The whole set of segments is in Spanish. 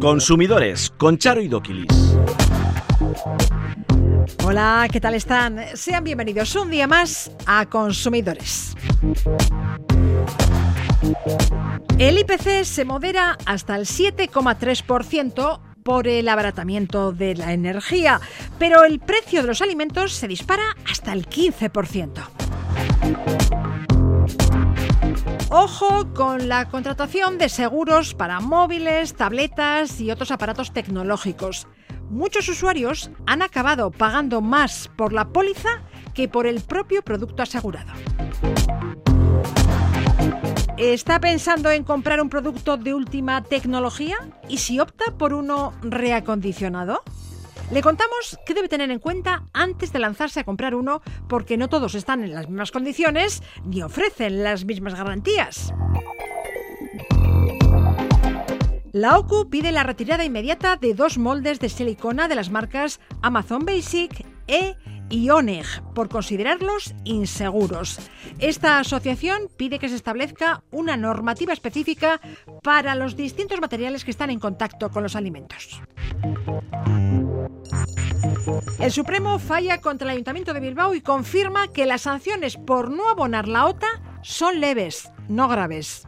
Consumidores con Charo y Doquilis. Hola, ¿qué tal están? Sean bienvenidos un día más a Consumidores. El IPC se modera hasta el 7,3% por el abaratamiento de la energía, pero el precio de los alimentos se dispara hasta el 15%. Ojo con la contratación de seguros para móviles, tabletas y otros aparatos tecnológicos. Muchos usuarios han acabado pagando más por la póliza que por el propio producto asegurado. ¿Está pensando en comprar un producto de última tecnología? ¿Y si opta por uno reacondicionado? Le contamos qué debe tener en cuenta antes de lanzarse a comprar uno porque no todos están en las mismas condiciones ni ofrecen las mismas garantías. La OCU pide la retirada inmediata de dos moldes de silicona de las marcas Amazon Basic e IONEG por considerarlos inseguros. Esta asociación pide que se establezca una normativa específica para los distintos materiales que están en contacto con los alimentos. El Supremo falla contra el Ayuntamiento de Bilbao y confirma que las sanciones por no abonar la OTA son leves, no graves.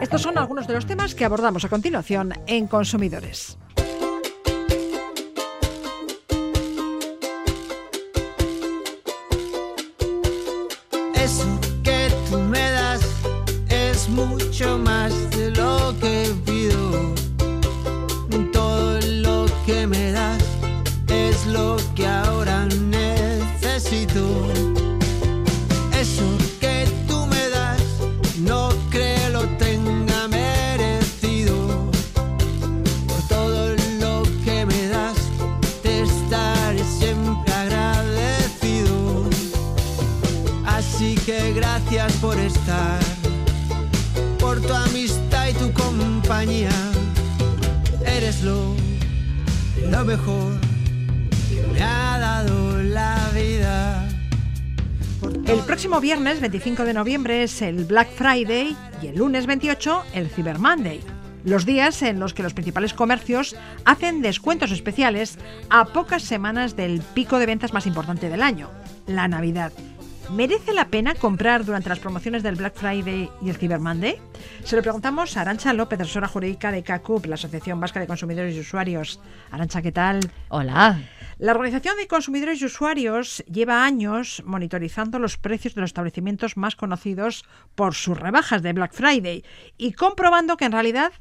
Estos son algunos de los temas que abordamos a continuación en Consumidores. Mucho más de lo que pido. Compañía. Eres lo, lo mejor que me ha dado la vida. El próximo viernes 25 de noviembre es el Black Friday y el lunes 28 el Cyber Monday. Los días en los que los principales comercios hacen descuentos especiales a pocas semanas del pico de ventas más importante del año, la Navidad. ¿Merece la pena comprar durante las promociones del Black Friday y el Cyber Monday? Se lo preguntamos a Arancha López, asesora jurídica de CACUP, la Asociación Vasca de Consumidores y Usuarios. Arancha, ¿qué tal? Hola. La Organización de Consumidores y Usuarios lleva años monitorizando los precios de los establecimientos más conocidos por sus rebajas de Black Friday y comprobando que en realidad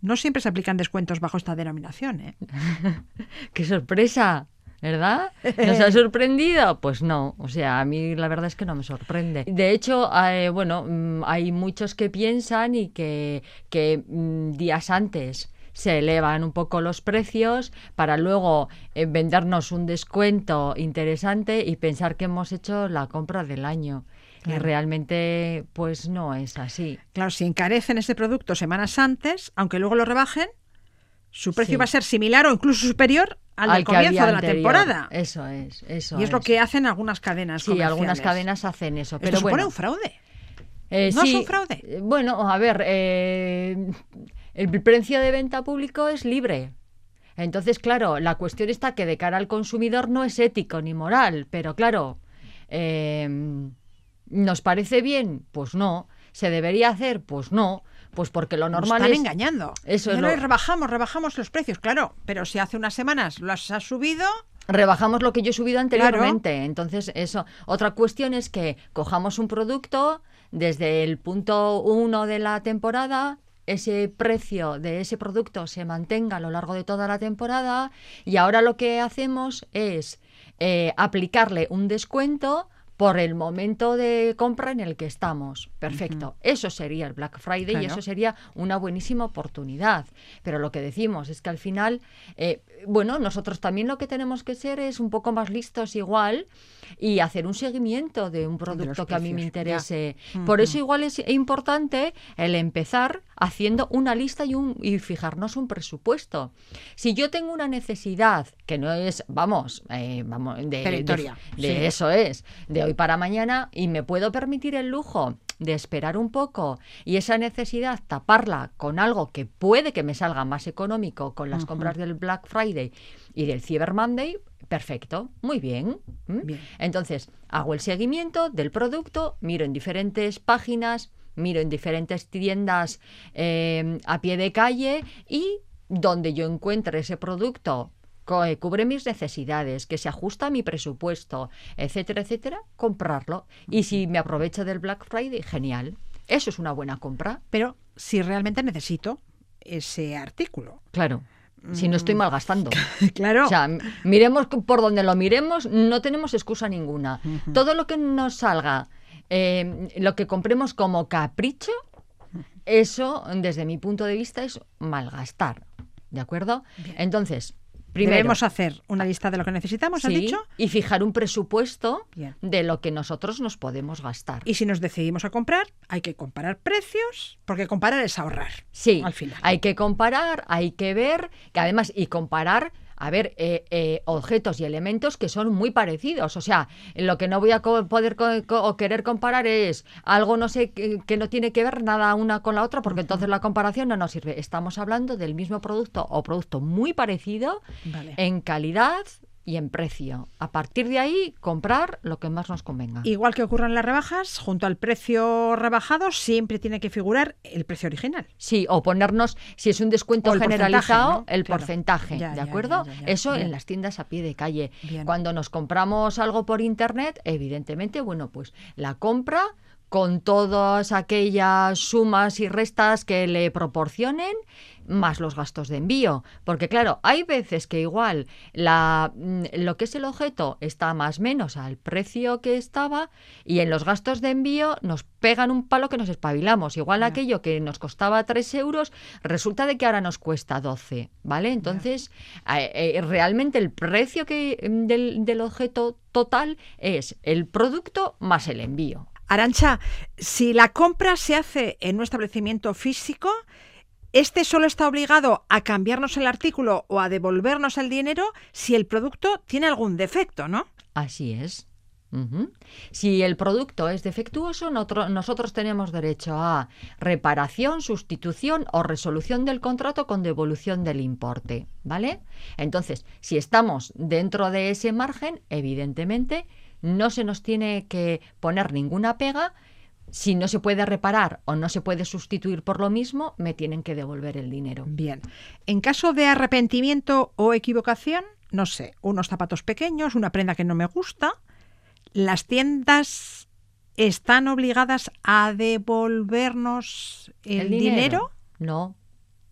no siempre se aplican descuentos bajo esta denominación. ¿eh? ¡Qué sorpresa! ¿Verdad? ¿Nos ha sorprendido? Pues no, o sea, a mí la verdad es que no me sorprende. De hecho, eh, bueno, mm, hay muchos que piensan y que, que mm, días antes se elevan un poco los precios para luego eh, vendernos un descuento interesante y pensar que hemos hecho la compra del año. Y realmente, pues no es así. Claro, si encarecen ese producto semanas antes, aunque luego lo rebajen, su precio Sí. va a ser similar o incluso superior al, comienzo de la temporada. Eso es, eso y es, lo que hacen algunas cadenas Sí, algunas cadenas hacen eso. Esto Pero supone bueno, un fraude. Eh, ¿No es un fraude? eh, Bueno, a ver, eh, el precio de venta público es libre. Entonces, claro, la cuestión está que de cara al consumidor no es ético ni moral, pero claro, eh, ¿nos parece bien? Pues no. ¿Se debería hacer? Pues no. Pues porque lo Nos normal están es... engañando. Eso es lo- rebajamos, rebajamos los precios, claro. Pero si hace unas semanas los has subido, rebajamos lo que yo he subido anteriormente. Entonces, eso. Otra cuestión es que cojamos un producto desde el punto uno de la temporada, ese precio de ese producto se mantenga a lo largo de toda la temporada y ahora lo que hacemos es eh, aplicarle un descuento por el momento de compra en el que estamos. Perfecto. Eso sería el Black Friday y eso sería una buenísima oportunidad. Pero lo que decimos es que al final, eh, bueno, nosotros también lo que tenemos que ser es un poco más listos igual y hacer un seguimiento de un producto que a mí me interese. Por eso igual es importante el empezar haciendo una lista y, un, y fijarnos un presupuesto. Si yo tengo una necesidad, que no es, vamos, eh, vamos de, de- Peritoria, de sí. eso es, de hoy para mañana y me puedo permitir el lujo, de esperar un poco y esa necesidad taparla con algo que puede que me salga más económico con las compras del Black Friday y del Cyber Monday, perfecto, muy bien. Bien. Entonces, hago el seguimiento del producto, miro en diferentes páginas, miro en diferentes tiendas eh, a pie de calle y donde yo encuentre ese producto cubre mis necesidades, que se ajusta a mi presupuesto, etcétera, etcétera, comprarlo. Y si me aprovecho del Black Friday, genial. Eso es una buena compra, Pero si realmente necesito ese artículo. claro. Si no estoy malgastando. claro. O sea, miremos por donde lo miremos, no tenemos excusa ninguna. Todo lo que nos salga, eh, lo que compremos como capricho, eso, desde mi punto de vista, es malgastar. ¿De acuerdo? Entonces, primero. Debemos hacer una lista de lo que necesitamos, ¿has sí, dicho? y fijar un presupuesto Bien. de lo que nosotros nos podemos gastar. Y si nos decidimos a comprar, hay que comparar precios, porque comparar es ahorrar. Sí, al final. hay que comparar, hay que ver, que además, y comparar, a ver, eh, eh, objetos y elementos que son muy parecidos. O sea, lo que no voy a co- poder co- o querer comparar es algo, no sé, que, que no tiene que ver nada una con la otra, porque entonces la comparación no nos sirve. Estamos hablando del mismo producto o producto muy parecido Vale. en calidad y en precio. A partir de ahí, comprar lo que más nos convenga. Igual que ocurren las rebajas, junto al precio rebajado siempre tiene que figurar el precio original. Sí, o ponernos, si es un descuento el generalizado, porcentaje, ¿no? el Claro. porcentaje, Ya, ¿de ya, acuerdo? ya. Eso Bien. en las tiendas a pie de calle. Bien. Cuando nos compramos algo por internet, evidentemente, bueno, pues la compra con todas aquellas sumas y restas que le proporcionen, más los gastos de envío. Porque claro, hay veces que igual la, mm, lo que es el objeto está más o menos al precio que estaba y en los gastos de envío nos pegan un palo que nos espabilamos. Igual aquello que nos costaba 3 euros, resulta de que ahora nos cuesta 12, ¿vale? Entonces, eh, eh, realmente el precio que, mm, del, del objeto total es el producto más el envío. Arancha, si la compra se hace en un establecimiento físico, este solo está obligado a cambiarnos el artículo o a devolvernos el dinero si el producto tiene algún defecto, ¿no? Así es. Si el producto es defectuoso, nosotros tenemos derecho a reparación, sustitución o resolución del contrato con devolución del importe, ¿vale? Entonces, si estamos dentro de ese margen, evidentemente no se nos tiene que poner ninguna pega. Si no se puede reparar o no se puede sustituir por lo mismo, me tienen que devolver el dinero. Bien. En caso de arrepentimiento o equivocación, no sé, unos zapatos pequeños, una prenda que no me gusta, las tiendas están obligadas a devolvernos el, dinero? No,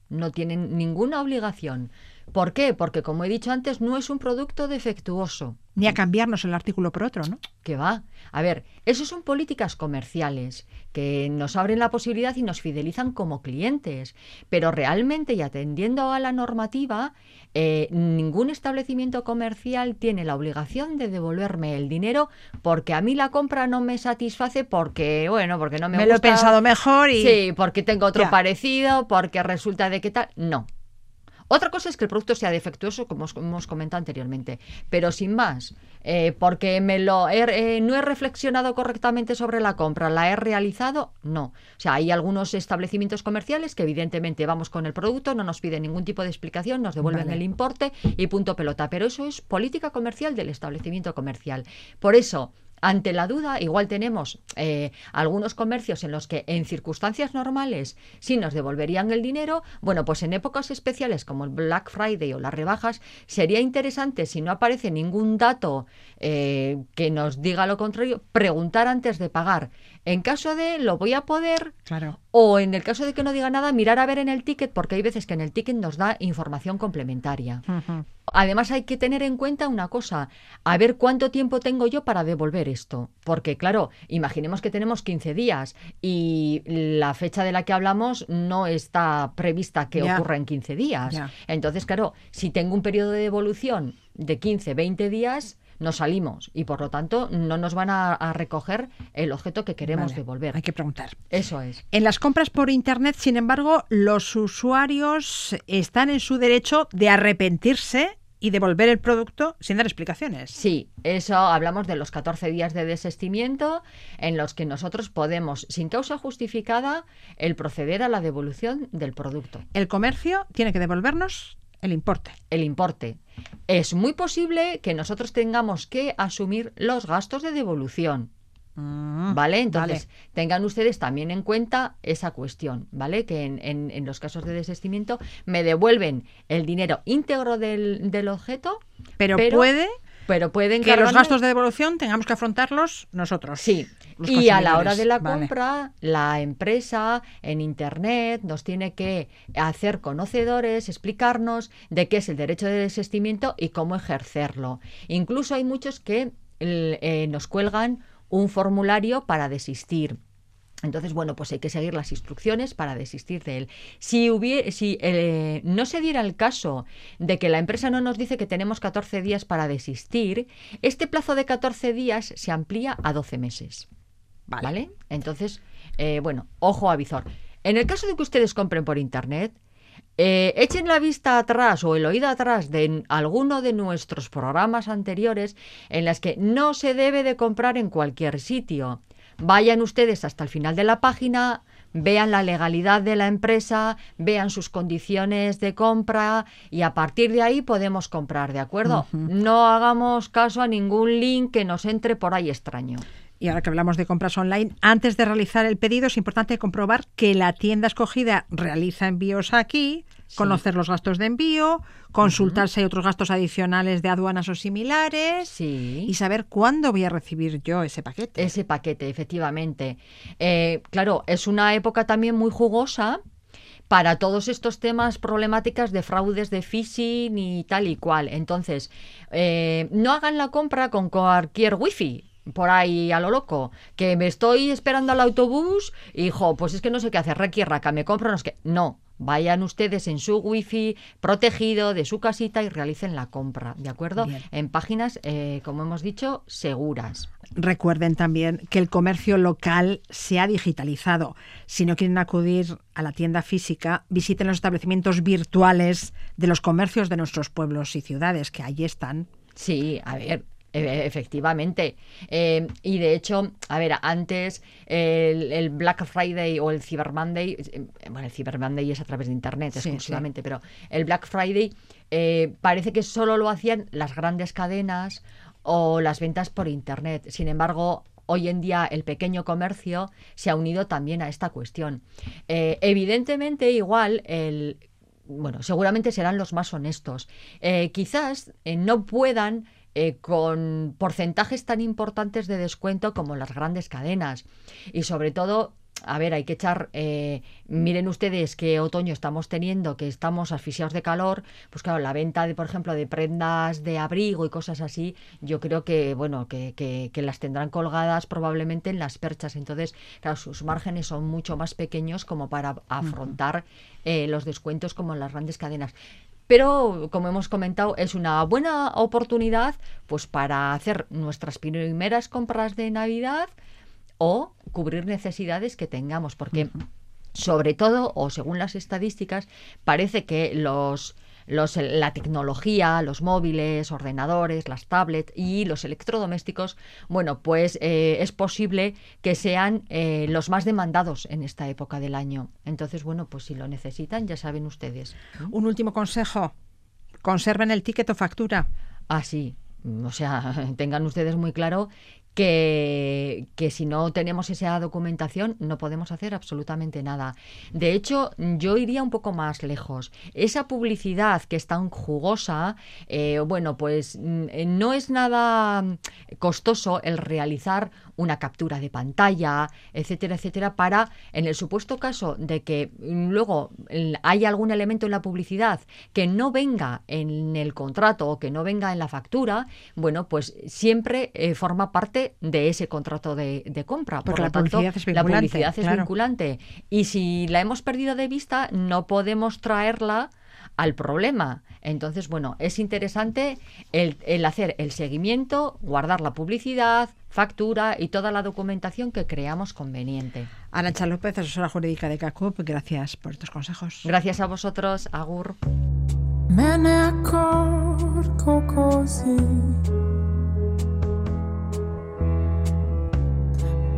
no tienen ninguna obligación. ¿Por qué? Porque, como he dicho antes, no es un producto defectuoso. Ni a cambiarnos el artículo por otro, ¿no? que va. A ver, eso son políticas comerciales que nos abren la posibilidad y nos fidelizan como clientes. Pero realmente, y atendiendo a la normativa, eh, ningún establecimiento comercial tiene la obligación de devolverme el dinero porque a mí la compra no me satisface porque, bueno, porque no me, Me, lo he gusta. pensado mejor y Sí, porque tengo otro Ya. parecido, porque resulta de que tal. No. Otra cosa es que el producto sea defectuoso, como os- hemos comentado anteriormente, pero sin más, eh, porque me lo he- eh, no he reflexionado correctamente sobre la compra, la he realizado, no. O sea, hay algunos establecimientos comerciales que evidentemente vamos con el producto, no nos piden ningún tipo de explicación, nos devuelven Vale. el importe y punto pelota. Pero eso es política comercial del establecimiento comercial. Por eso, ante la duda, igual tenemos eh, algunos comercios en los que en circunstancias normales sí nos devolverían el dinero. Bueno, pues en épocas especiales como el Black Friday o las rebajas, sería interesante, si no aparece ningún dato eh, que nos diga lo contrario, preguntar antes de pagar. En caso de lo voy a poder, claro. o en el caso de que no diga nada, mirar a ver en el ticket, porque hay veces que en el ticket nos da información complementaria. Además hay que tener en cuenta una cosa, a ver cuánto tiempo tengo yo para devolver esto. Porque claro, imaginemos que tenemos 15 días y la fecha de la que hablamos no está prevista que ocurra en 15 días. Entonces, claro, si tengo un periodo de devolución de 15, 20 días, nos salimos y por lo tanto no nos van a, a recoger el objeto que queremos Vale, devolver. Hay que preguntar. Eso es. En las compras por Internet, sin embargo, los usuarios están en su derecho de arrepentirse y devolver el producto sin dar explicaciones. Sí, eso hablamos de los 14 días de desestimiento en los que nosotros podemos, sin causa justificada, el proceder a la devolución del producto. El comercio tiene que devolvernos el importe. El importe. Es muy posible que nosotros tengamos que asumir los gastos de devolución. Mm, ¿Vale? Entonces, tengan ustedes también en cuenta esa cuestión, ¿vale? Que en, los casos de desestimiento me devuelven el dinero íntegro del, objeto, pero, puede pero pueden que los gastos de devolución tengamos que afrontarlos nosotros. Sí. Y a la hora de la compra, la empresa en Internet nos tiene que hacer conocedores, explicarnos de qué es el derecho de desestimiento y cómo ejercerlo. Incluso hay muchos que eh, nos cuelgan un formulario para desistir. Entonces, bueno, pues hay que seguir las instrucciones para desistir de él. Si, hubiera, si eh, no se diera el caso de que la empresa no nos dice que tenemos 14 días para desistir, este plazo de 14 días se amplía a 12 meses. Vale. Entonces, eh, bueno, ojo a visor. En el caso de que ustedes compren por Internet, eh, echen la vista atrás o el oído atrás de alguno de nuestros programas anteriores en las que no se debe de comprar en cualquier sitio. Vayan ustedes hasta el final de la página, vean la legalidad de la empresa, vean sus condiciones de compra y a partir de ahí podemos comprar, ¿de acuerdo? No hagamos caso a ningún link que nos entre por ahí extraño. Y ahora que hablamos de compras online, antes de realizar el pedido es importante comprobar que la tienda escogida realiza envíos aquí, conocer los gastos de envío, consultar si hay otros gastos adicionales de aduanas o similares y saber cuándo voy a recibir yo ese paquete. Ese paquete, efectivamente. Eh, claro, es una época también muy jugosa para todos estos temas problemáticas de fraudes de phishing y tal y cual. Entonces, eh, no hagan la compra con cualquier wifi por ahí a lo loco, que me estoy esperando al autobús y, hijo, pues es que no sé qué hacer, requiera, me compro, no es que... No, vayan ustedes en su wifi protegido de su casita y realicen la compra, ¿de acuerdo? En páginas, eh, como hemos dicho, seguras. Recuerden también que el comercio local se ha digitalizado. Si no quieren acudir a la tienda física, visiten los establecimientos virtuales de los comercios de nuestros pueblos y ciudades, que allí están. Sí, a ver, efectivamente. Eh, y de hecho, a ver, antes el, Black Friday o el Cyber Monday, eh, bueno, el Cyber Monday es a través de Internet exclusivamente, pero el Black Friday eh, parece que solo lo hacían las grandes cadenas o las ventas por Internet. Sin embargo, hoy en día el pequeño comercio se ha unido también a esta cuestión. evidentemente, igual el bueno, seguramente serán los más honestos. quizás no puedan eh, con porcentajes tan importantes de descuento como las grandes cadenas. Y sobre todo, a ver, hay que echar, eh, miren ustedes qué otoño estamos teniendo, que estamos asfixiados de calor, pues claro, la venta de, por ejemplo, de prendas de abrigo y cosas así, yo creo que, bueno, que, que, las tendrán colgadas probablemente en las perchas. Entonces, claro, sus márgenes son mucho más pequeños como para afrontar eh, los descuentos como en las grandes cadenas pero como hemos comentado es una buena oportunidad pues para hacer nuestras primeras compras de Navidad o cubrir necesidades que tengamos porque sobre todo o según las estadísticas parece que los la tecnología, los móviles, ordenadores, las tablets y los electrodomésticos, bueno, pues eh, es posible que sean eh, los más demandados en esta época del año. Entonces, bueno, pues si lo necesitan, ya saben ustedes. Un último consejo, conserven el ticket o factura. Ah, sí. O sea, tengan ustedes muy claro que, si no tenemos esa documentación no podemos hacer absolutamente nada. De hecho, yo iría un poco más lejos. Esa publicidad que es tan jugosa, eh, bueno, pues mm, no es nada costoso el realizar una captura de pantalla, etcétera, etcétera, para, en el supuesto caso de que luego haya algún elemento en la publicidad que no venga en el contrato o que no venga en la factura, bueno, pues siempre eh, forma parte de ese contrato de, compra. Por la, publicidad es vinculante. La publicidad es vinculante. Y si la hemos perdido de vista, no podemos traerla al problema. Entonces, bueno, es interesante el, hacer el seguimiento, guardar la publicidad, factura y toda la documentación que creamos conveniente. Arancha López, asesora jurídica de CACUP, gracias por estos consejos. Gracias a vosotros, Agur.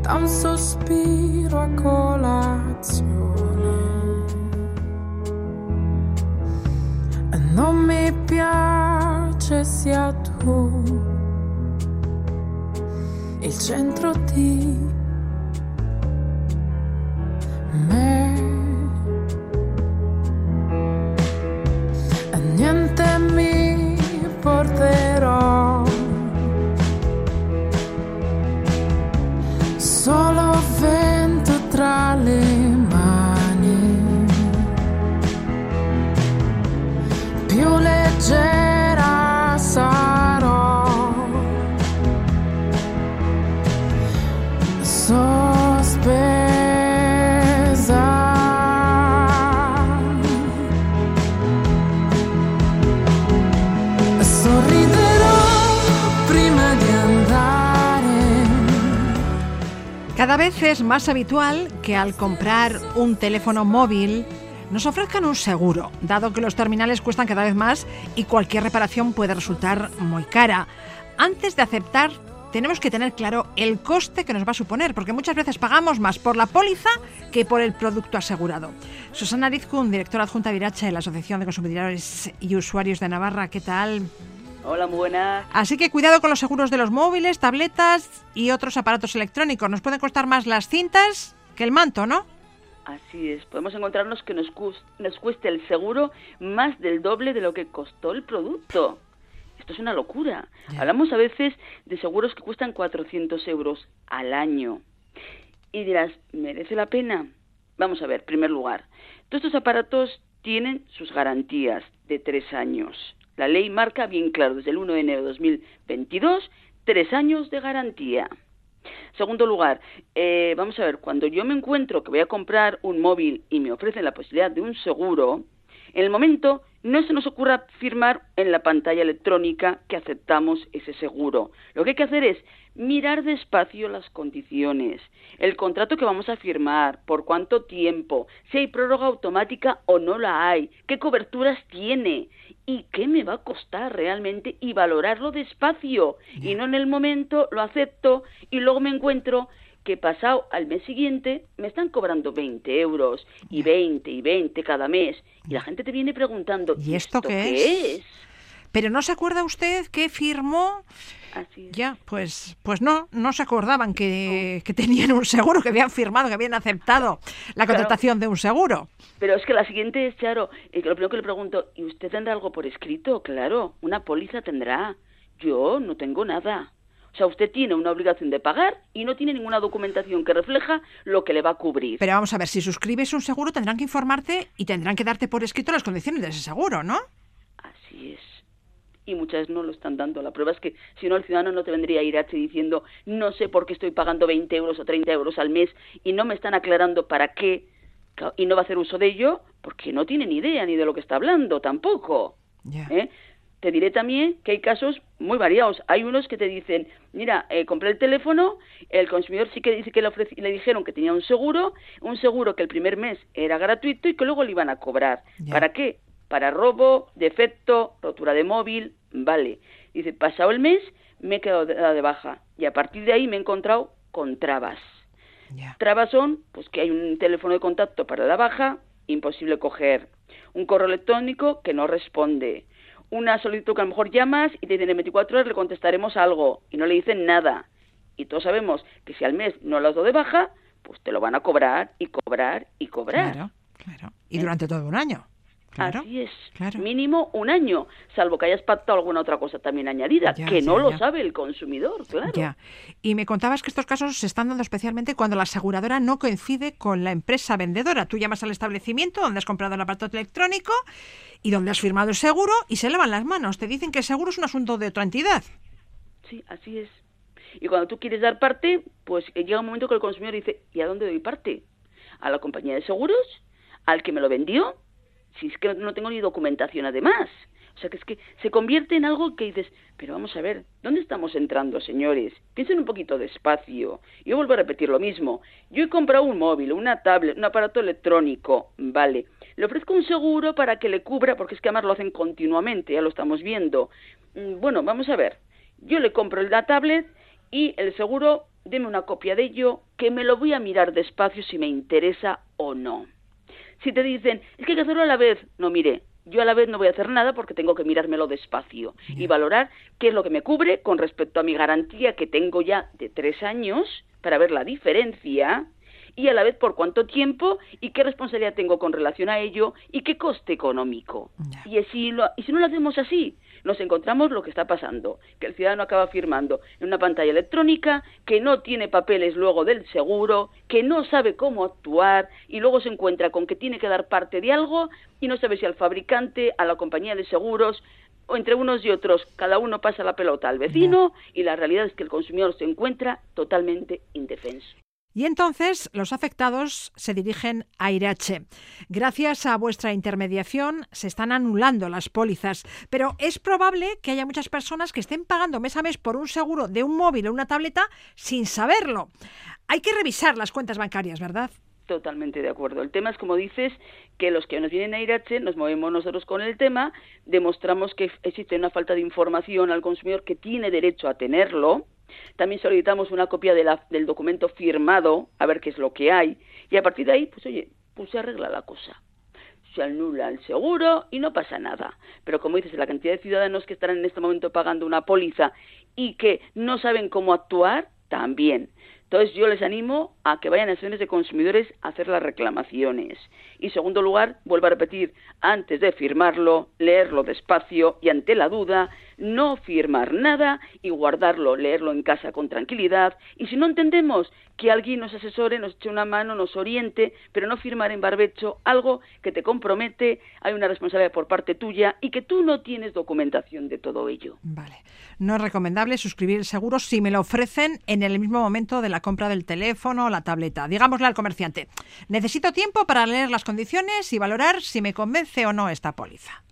Da un sospiro a colazione. Non mi piace sia tu il centro di me. Niente mi Cada vez es más habitual que al comprar un teléfono móvil nos ofrezcan un seguro, dado que los terminales cuestan cada vez más y cualquier reparación puede resultar muy cara. Antes de aceptar, tenemos que tener claro el coste que nos va a suponer, porque muchas veces pagamos más por la póliza que por el producto asegurado. Susana Rizkun, directora adjunta de Irache de la Asociación de Consumidores y Usuarios de Navarra, ¿qué tal? Hola, muy buenas. Así que cuidado con los seguros de los móviles, tabletas y otros aparatos electrónicos. Nos pueden costar más las cintas que el manto, ¿no? Así es, podemos encontrarnos que nos, cus- nos cueste el seguro más del doble de lo que costó el producto. Esto es una locura. Hablamos a veces de seguros que cuestan 400 euros al año. Y dirás, ¿merece la pena? Vamos a ver, en primer lugar, todos estos aparatos tienen sus garantías de tres años. La ley marca bien claro, desde el 1 de enero de 2022, tres años de garantía. Segundo lugar, eh, vamos a ver, cuando yo me encuentro que voy a comprar un móvil y me ofrecen la posibilidad de un seguro, en el momento no se nos ocurra firmar en la pantalla electrónica que aceptamos ese seguro. Lo que hay que hacer es mirar despacio las condiciones, el contrato que vamos a firmar, por cuánto tiempo, si hay prórroga automática o no la hay, qué coberturas tiene y qué me va a costar realmente y valorarlo despacio. Y no en el momento lo acepto y luego me encuentro que pasado al mes siguiente me están cobrando 20 euros y 20 y 20 cada mes y la gente te viene preguntando ¿Y esto qué es? Pero ¿no se acuerda usted que firmó? Así es. Ya, pues, pues no, no se acordaban que, que tenían un seguro, que habían firmado, que habían aceptado la Claro. contratación de un seguro. Pero es que la siguiente es, Charo, eh, lo primero que le pregunto, ¿y usted tendrá algo por escrito? Claro, una póliza tendrá. Yo no tengo nada. O sea, usted tiene una obligación de pagar y no tiene ninguna documentación que refleja lo que le va a cubrir. Pero vamos a ver, si suscribes un seguro tendrán que informarte y tendrán que darte por escrito las condiciones de ese seguro, ¿no? Así es. Y muchas no lo están dando. La prueba es que si no, el ciudadano no te vendría a ir diciendo no sé por qué estoy pagando 20 euros o 30 euros al mes y no me están aclarando para qué y no va a hacer uso de ello porque no tiene ni idea ni de lo que está hablando tampoco. Ya. ¿eh? Te diré también que hay casos muy variados. Hay unos que te dicen, mira, eh, compré el teléfono, el consumidor sí que dice que le, dijeron que tenía un seguro, un seguro que el primer mes era gratuito y que luego le iban a cobrar. ¿Para qué? Para robo, defecto, rotura de móvil, vale. Dice, pasado el mes me he quedado de, de baja y a partir de ahí me he encontrado con trabas. Trabas son pues que hay un teléfono de contacto para la baja, imposible coger. Un correo electrónico que no responde. Una solicitud que a lo mejor llamas y te dicen en 24 horas le contestaremos algo y no le dicen nada. Y todos sabemos que si al mes no lo has dado de baja, pues te lo van a cobrar y cobrar y cobrar. Claro, claro. Y durante todo un año. Claro. Así es. claro. Mínimo un año, salvo que hayas pactado alguna otra cosa también añadida, Ya, que no ya, lo sabe el consumidor, claro. Ya. Y me contabas que estos casos se están dando especialmente cuando la aseguradora no coincide con la empresa vendedora. Tú llamas al establecimiento donde has comprado el aparato electrónico y donde has firmado el seguro y se lavan las manos. Te dicen que el seguro es un asunto de otra entidad. Sí, así es. Y cuando tú quieres dar parte, pues eh, llega un momento que el consumidor dice, ¿y a dónde doy parte? ¿A la compañía de seguros? ¿Al que me lo vendió? Si es que no tengo ni documentación además. O sea que es que se convierte en algo que dices, pero vamos a ver, ¿dónde estamos entrando, señores? Piensen un poquito despacio. Yo vuelvo a repetir lo mismo. Yo he comprado un móvil, una tablet, un aparato electrónico, vale. le ofrezco un seguro para que le cubra, porque es que además lo hacen continuamente, ya lo estamos viendo. Mm, bueno, vamos a ver. Yo le compro la tablet y el seguro, deme una copia de ello, que me lo voy a mirar despacio si me interesa o no. Si te dicen, es que hay que hacerlo a la vez, no mire, yo a la vez no voy a hacer nada porque tengo que mirármelo despacio y valorar qué es lo que me cubre con respecto a mi garantía que tengo ya de tres años para ver la diferencia y a la vez por cuánto tiempo y qué responsabilidad tengo con relación a ello y qué coste económico. Y, si lo, y si no lo hacemos así, nos encontramos lo que está pasando, que el ciudadano acaba firmando en una pantalla electrónica, que no tiene papeles luego del seguro, que no sabe cómo actuar y luego se encuentra con que tiene que dar parte de algo y no sabe si al fabricante, a la compañía de seguros o entre unos y otros, cada uno pasa la pelota al vecino y la realidad es que el consumidor se encuentra totalmente indefenso. Y entonces los afectados se dirigen a Irache. Gracias a vuestra intermediación se están anulando las pólizas, pero es probable que haya muchas personas que estén pagando mes a mes por un seguro de un móvil o una tableta sin saberlo. Hay que revisar las cuentas bancarias, ¿verdad? Totalmente de acuerdo. El tema es, como dices, que los que nos vienen a Irache nos movemos nosotros con el tema, demostramos que existe una falta de información al consumidor que tiene derecho a tenerlo, también solicitamos una copia del documento firmado, a ver qué es lo que hay, y a partir de ahí, pues oye, pues se arregla la cosa. Se anula el seguro y no pasa nada. Pero como dices, la cantidad de ciudadanos que están en este momento pagando una póliza y que no saben cómo actuar, también. Entonces yo les animo a que vayan a acciones de consumidores a hacer las reclamaciones. Y segundo lugar, vuelvo a repetir, antes de firmarlo, leerlo despacio y ante la duda, no firmar nada y guardarlo, leerlo en casa con tranquilidad. Y si no entendemos, que alguien nos asesore, nos eche una mano, nos oriente, pero no firmar en barbecho algo que te compromete, hay una responsabilidad por parte tuya y que tú no tienes documentación de todo ello. Vale. No es recomendable suscribir el seguro si me lo ofrecen en el mismo momento de la compra del teléfono o la tableta. Digámosle al comerciante, necesito tiempo para leer las condiciones y valorar si me convence o no esta póliza.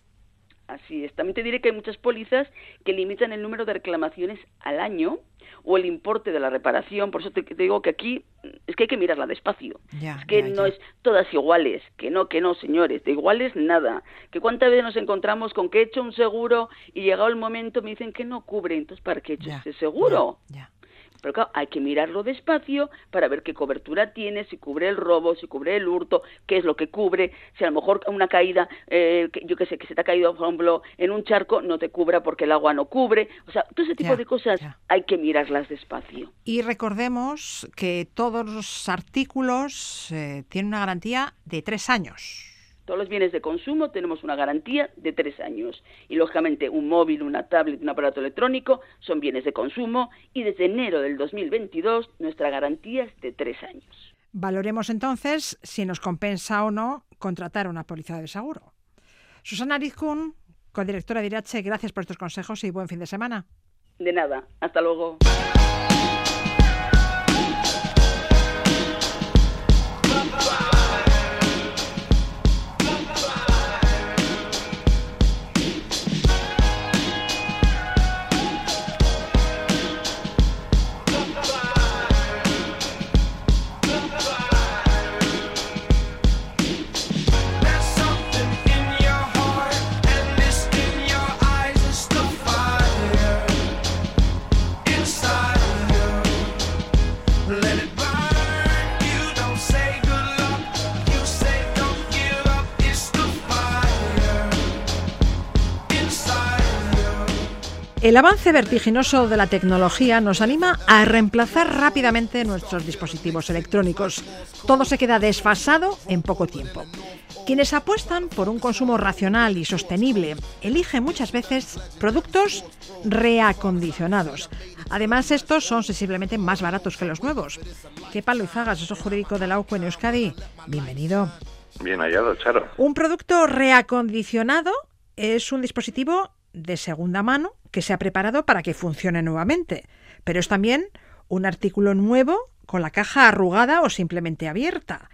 Así es. También te diré que hay muchas pólizas que limitan el número de reclamaciones al año o el importe de la reparación. Por eso te, digo que aquí es que hay que mirarla despacio. es que no es todas iguales. Que no, que no, señores. De iguales nada. Que cuántas veces nos encontramos con que he hecho un seguro y llegado el momento me dicen que no cubre. Entonces, ¿para qué he hecho ese seguro? Pero claro, hay que mirarlo despacio para ver qué cobertura tiene, si cubre el robo, si cubre el hurto, qué es lo que cubre, si a lo mejor una caída, eh, yo qué sé, que se te ha caído, por ejemplo, en un charco, no te cubra porque el agua no cubre. O sea, todo ese tipo de cosas hay que mirarlas despacio. Y recordemos que todos los artículos eh, tienen una garantía de tres años. Todos los bienes de consumo tenemos una garantía de tres años. Y lógicamente un móvil, una tablet, un aparato electrónico son bienes de consumo y desde enero del 2022 nuestra garantía es de tres años. Valoremos entonces si nos compensa o no contratar una póliza de seguro. Susana Rizkun, codirectora de Irache, gracias por estos consejos y buen fin de semana. De nada, hasta luego. El avance vertiginoso de la tecnología nos anima a reemplazar rápidamente nuestros dispositivos electrónicos. Todo se queda desfasado en poco tiempo. Quienes apuestan por un consumo racional y sostenible eligen muchas veces productos reacondicionados. Además, estos son sensiblemente más baratos que los nuevos. ¿Qué palo y zagas, eso jurídico de la UCO en Euskadi? Bienvenido. Bien hallado, Charo. Un producto reacondicionado es un dispositivo de segunda mano que se ha preparado para que funcione nuevamente, pero es también un artículo nuevo con la caja arrugada o simplemente abierta.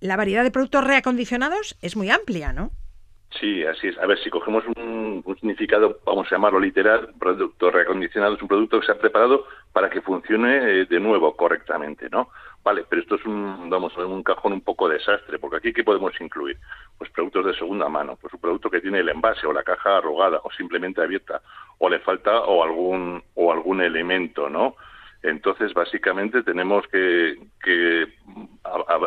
La variedad de productos reacondicionados es muy amplia, ¿no? Sí, así es. A ver, si cogemos un, significado, vamos a llamarlo literal, producto reacondicionado es un producto que se ha preparado para que funcione eh, de nuevo correctamente, ¿no? Vale, pero esto es un, vamos, un cajón un poco desastre, porque aquí ¿qué podemos incluir? Pues productos de segunda mano, pues un producto que tiene el envase o la caja arrugada o simplemente abierta, o le falta o algún, o algún elemento, ¿no? Entonces, básicamente tenemos que,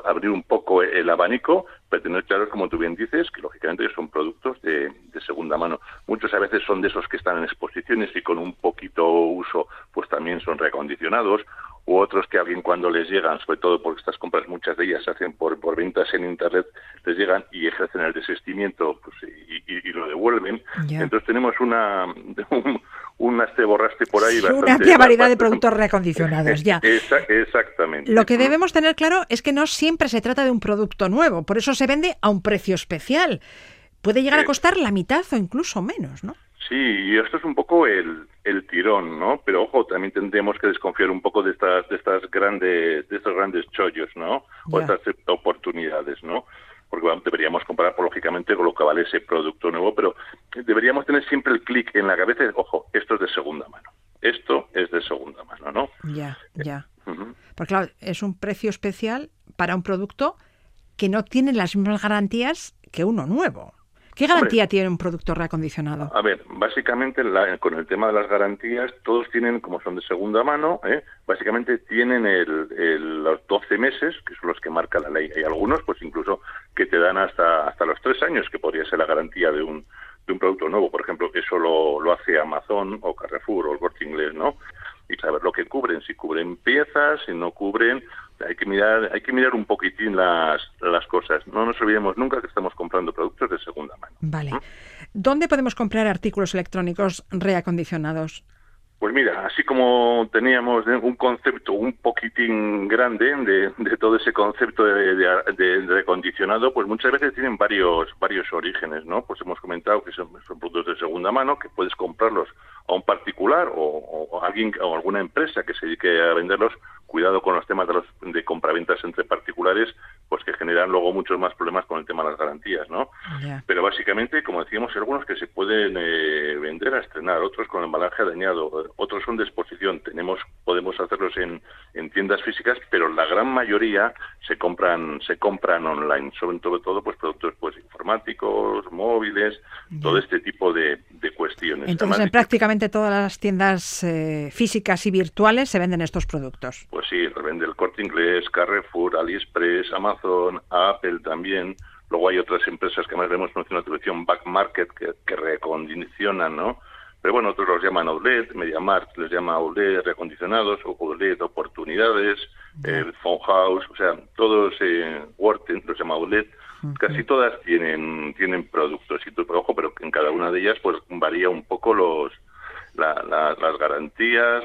abrir un poco el abanico, pero tener claro, como tú bien dices, que lógicamente son productos de, segunda mano. Muchos a veces son de esos que están en exposiciones y con un poquito uso, pues también son reacondicionados, u otros que alguien cuando les llegan, sobre todo porque estas compras muchas de ellas se hacen por, por ventas en Internet, les llegan y ejercen el desistimiento pues, y, lo devuelven. Entonces tenemos una, un este borraste por ahí. Una amplia variedad de productos reacondicionados, ya. exactamente. Lo que debemos tener claro es que no siempre se trata de un producto nuevo, por eso se vende a un precio especial. Puede llegar a costar la mitad o incluso menos, ¿no? Sí, y esto es un poco el, el tirón, ¿no? Pero ojo, también tendremos que desconfiar un poco de estas, de estas grandes, de estos grandes chollos, ¿no? O estas oportunidades, ¿no? porque deberíamos comparar lógicamente con lo que vale ese producto nuevo, pero deberíamos tener siempre el clic en la cabeza, ojo, esto es de segunda mano, esto es de segunda mano, ¿no? Ya, ya. Porque claro, es un precio especial para un producto que no tiene las mismas garantías que uno nuevo. ¿Qué garantía tiene un producto reacondicionado? A ver, básicamente con el tema de las garantías, todos tienen, como son de segunda mano, ¿eh? básicamente tienen el, los 12 meses, que son los que marca la ley. Hay algunos, pues incluso, que te dan hasta, hasta los tres años, que podría ser la garantía de un, de un producto nuevo. Por ejemplo, eso lo, lo hace Amazon o Carrefour o el Corte Inglés, ¿no? Y saber lo que cubren, si cubren piezas, si no cubren, hay que mirar hay que mirar un poquitín las, las cosas. No nos olvidemos nunca que estamos comprando productos de segunda mano. Vale. Dónde podemos comprar artículos electrónicos reacondicionados pues mira, así como teníamos un concepto un poquitín grande de, todo ese concepto de, recondicionado, pues muchas veces tienen varios varios orígenes, ¿no? Pues hemos comentado que son, productos de segunda mano, que puedes comprarlos a un particular o, alguien o alguna empresa que se dedique a venderlos. Cuidado con los temas de, los, de compraventas entre particulares, pues que generan luego muchos más problemas con el tema de las garantías, ¿no? Pero básicamente, como decíamos, hay algunos que se pueden eh, vender a estrenar, otros con embalaje dañado, otros son de exposición. Tenemos, podemos hacerlos en, en tiendas físicas, pero la gran mayoría se compran, se compran online, sobre todo, pues productos pues informáticos, móviles, todo este tipo de, cuestiones. Entonces, en prácticamente todas las tiendas eh, físicas y virtuales se venden estos productos. Pues sí, vende el Corte Inglés, Carrefour, AliExpress, Amazon, Apple también. Luego hay otras empresas que más vemos una atribución back market que, que recondicionan, ¿no? Pero bueno, otros los llaman outlet, MediaMarkt les llama outlet recondicionados o outlet oportunidades, el Phone House, o sea, todos, eh, Worten los llama outlet, casi todas tienen tienen productos y todo, ojo, pero en cada una de ellas pues varía un poco los las garantías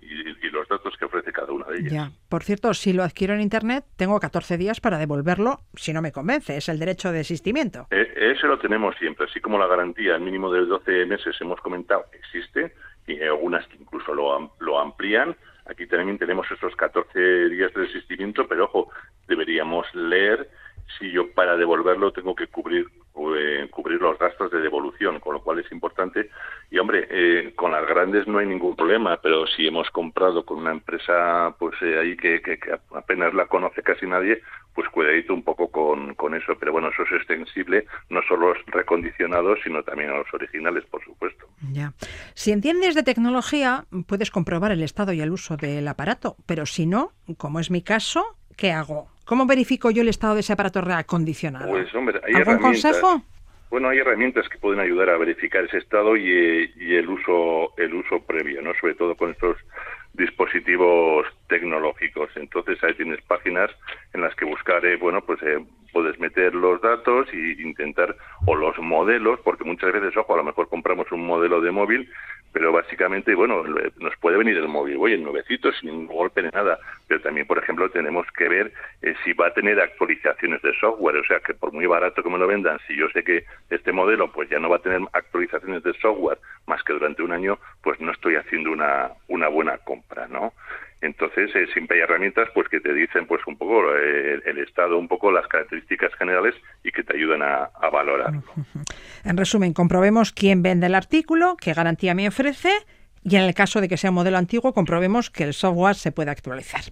y, los datos que ofrece cada una de ellas. Ya. Por cierto, si lo adquiero en Internet, tengo 14 días para devolverlo si no me convence. Es el derecho de desistimiento. E, ese lo tenemos siempre, así como la garantía, mínimo de 12 meses, hemos comentado, existe, y algunas que incluso lo, lo amplían. Aquí también tenemos esos 14 días de desistimiento, pero ojo, deberíamos leer si yo para devolverlo tengo que cubrir eh, cubrir los gastos de devolución, con lo cual es importante. Y hombre, eh, con las grandes no hay ningún problema, pero si hemos comprado con una empresa pues eh, ahí que, que, apenas la conoce casi nadie, pues cuidadito un poco con, con eso. Pero bueno, eso es extensible no solo a los recondicionados, sino también a los originales, por supuesto. Ya. Si entiendes de tecnología, puedes comprobar el estado y el uso del aparato, pero si no, como es mi caso, ¿qué hago? ¿Cómo verifico yo el estado de ese aparato reacondicionado? Pues, hombre, hay ¿Algún consejo? Bueno, hay herramientas que pueden ayudar a verificar ese estado y, el uso el uso previo, no, sobre todo con estos dispositivos tecnológicos. Entonces ahí tienes páginas en las que buscar, eh, bueno, pues eh, puedes meter los datos e intentar o los modelos, porque muchas veces, ojo, a lo mejor compramos un modelo de móvil pero básicamente, bueno, nos puede venir el móvil, voy en nuevecito, sin ningún golpe ni nada, pero también, por ejemplo, tenemos que ver eh, si va a tener actualizaciones de software, o sea, que por muy barato que me lo vendan, si yo sé que este modelo pues ya no va a tener actualizaciones de software más que durante un año, pues no estoy haciendo una, una buena compra, ¿no? Entonces, eh, siempre hay herramientas pues que te dicen pues un poco eh, el estado, un poco las características generales y que te ayudan a, a valorar. En resumen, comprobemos quién vende el artículo, qué garantía me ofrece y en el caso de que sea un modelo antiguo, comprobemos que el software se puede actualizar.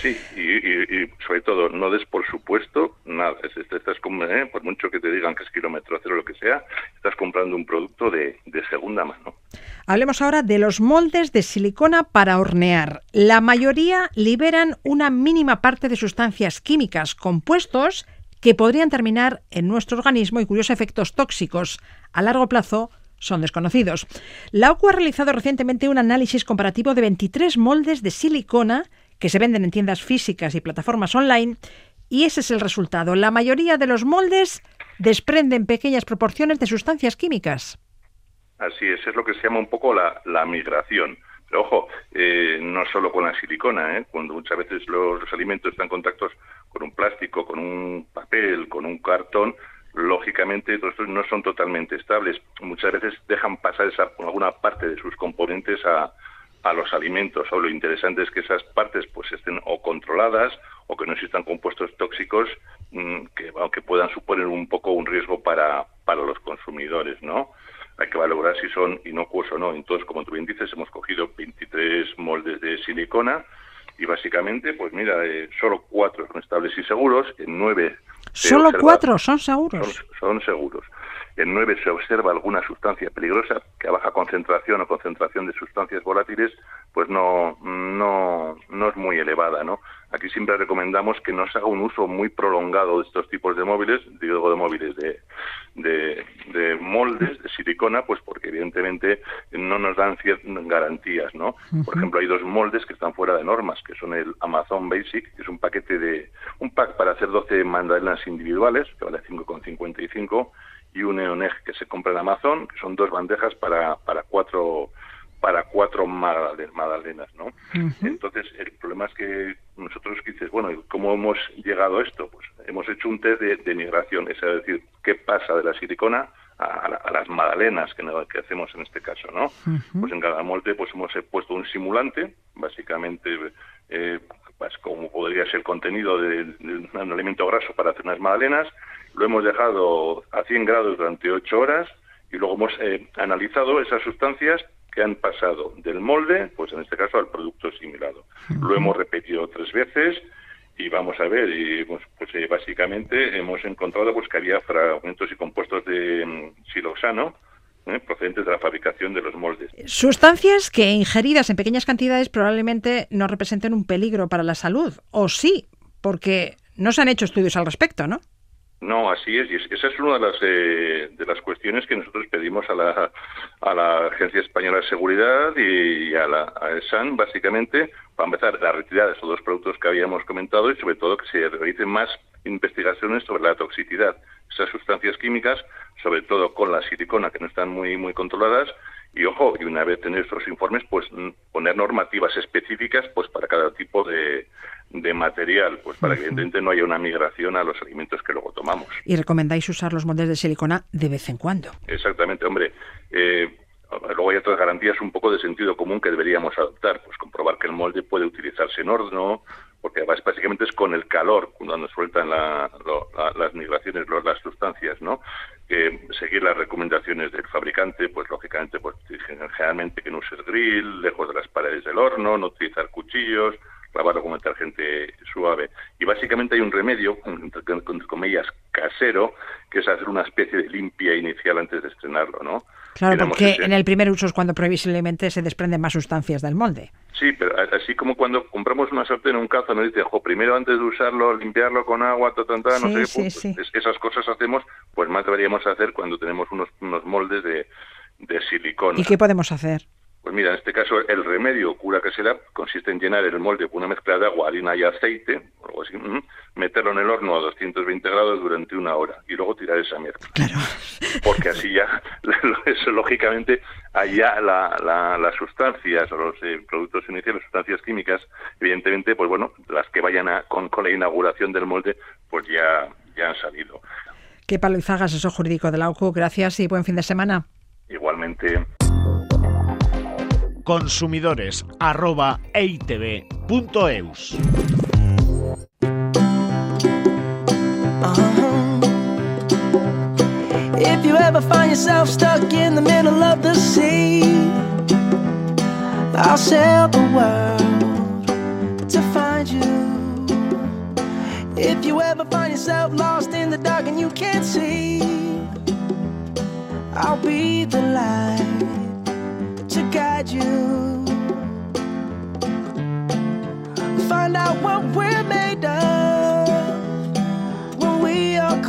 Sí, y, sobre todo, no des por supuesto nada. Estás, eh, por mucho que te digan que es kilómetro cero o lo que sea, estás comprando un producto de, de segunda mano. Hablemos ahora de los moldes de silicona para hornear. La mayoría liberan una mínima parte de sustancias químicas, compuestos que podrían terminar en nuestro organismo y cuyos efectos tóxicos a largo plazo son desconocidos. La OCU ha realizado recientemente un análisis comparativo de 23 moldes de silicona que se venden en tiendas físicas y plataformas online, y ese es el resultado. La mayoría de los moldes desprenden pequeñas proporciones de sustancias químicas. Así es, es lo que se llama un poco la, migración. Pero ojo, eh, no solo con la silicona, ¿eh? cuando muchas veces los, alimentos están en contacto con un plástico, con un papel, con un cartón, lógicamente no son totalmente estables. Muchas veces dejan pasar esa, alguna parte de sus componentes a, a los alimentos. O lo interesante es que esas partes pues estén o controladas o que no existan compuestos tóxicos mm, que, aunque puedan suponer un poco un riesgo para, para los consumidores, ¿no? Hay que valorar si son inocuos o no. Entonces, como tú bien dices, hemos cogido 23 moldes de silicona y básicamente, pues mira, eh, solo cuatro son estables y seguros, en nueve... Solo cuatro son seguros. son seguros. En nueve se observa alguna sustancia peligrosa que a baja concentración o concentración de sustancias volátiles pues no, no, no es muy elevada. ¿no? Aquí siempre recomendamos que no se haga un uso muy prolongado de estos tipos de móviles, digo de móviles de, de, moldes de silicona, pues porque evidentemente no nos dan ciertas garantías. ¿no? Por ejemplo, hay dos moldes que están fuera de normas, que son el Amazon Basic, que es un paquete de un pack para hacer 12 mandarinas individuales, que vale 5,55 y un EONEG que se compra en Amazon, que son dos bandejas para, para cuatro para cuatro magdalenas, ¿no? Entonces, el problema es que nosotros dices, bueno, ¿cómo hemos llegado a esto? Pues hemos hecho un test de, migración, es decir, ¿qué pasa de la silicona a, las magdalenas que, que, hacemos en este caso, ¿no? Pues en cada molde pues hemos puesto un simulante, básicamente eh, pues como podría ser el contenido de, de, un alimento graso para hacer unas magdalenas, lo hemos dejado a 100 grados durante 8 horas y luego hemos eh, analizado esas sustancias que han pasado del molde, pues en este caso al producto asimilado. Lo hemos repetido tres veces y vamos a ver, y pues, pues eh, básicamente hemos encontrado pues que había fragmentos y compuestos de mm, siloxano, eh, procedentes de la fabricación de los moldes. Sustancias que ingeridas en pequeñas cantidades probablemente no representen un peligro para la salud, o sí, porque no se han hecho estudios al respecto, ¿no? No, así es. Y esa es una de las, eh, de las cuestiones que nosotros pedimos a la, a la Agencia Española de Seguridad y a la a ESAN, básicamente, para empezar, la retirada de esos dos productos que habíamos comentado y, sobre todo, que se realicen más investigaciones sobre la toxicidad. Esas sustancias químicas, sobre todo con la silicona, que no están muy, muy controladas, y ojo, y una vez tener estos informes, pues poner normativas específicas pues para cada tipo de, de material, pues para que evidentemente no haya una migración a los alimentos que luego tomamos. ¿Y recomendáis usar los moldes de silicona de vez en cuando? Exactamente, hombre. Eh, luego hay otras garantías un poco de sentido común que deberíamos adoptar, pues comprobar que el molde puede utilizarse en horno, porque básicamente es con el calor cuando sueltan las migraciones, las sustancias, ¿no? Seguir las recomendaciones del fabricante, pues lógicamente, pues generalmente que no use el grill, lejos de las paredes del horno, no utilizar cuchillos, lavarlo con detergente suave. Y básicamente hay un remedio, entre comillas, casero, que es hacer una especie de limpia inicial antes de estrenarlo, ¿no? Claro, porque en el primer uso es cuando previsiblemente se desprenden más sustancias del molde. Sí, pero así como cuando compramos una sartén o un cazo, nos dice, primero antes de usarlo, limpiarlo con agua, ta, ta, ta, no sé, pues, esas cosas hacemos, pues más deberíamos hacer cuando tenemos unos, unos moldes de, de silicona. ¿Y qué podemos hacer? Pues mira, en este caso el remedio cura que se da consiste en llenar el molde con una mezcla de agua, harina y aceite, así, meterlo en el horno a 220 grados durante una hora y luego tirar esa mezcla. Claro. Porque así ya, eso, lógicamente, allá la, las sustancias o los eh, productos iniciales, sustancias químicas, evidentemente, pues bueno, las que vayan a, con, con la inauguración del molde, pues ya, ya han salido. Qué palo y zagas eso jurídico de la OCU. Gracias y buen fin de semana. Igualmente. consumidores@eitv.eus. If you ever find yourself stuck in the middle of the sea, I'll sail the world to find you. If you ever find yourself lost in the dark and you can't see, I'll be the light to guide you. Find out what we're made of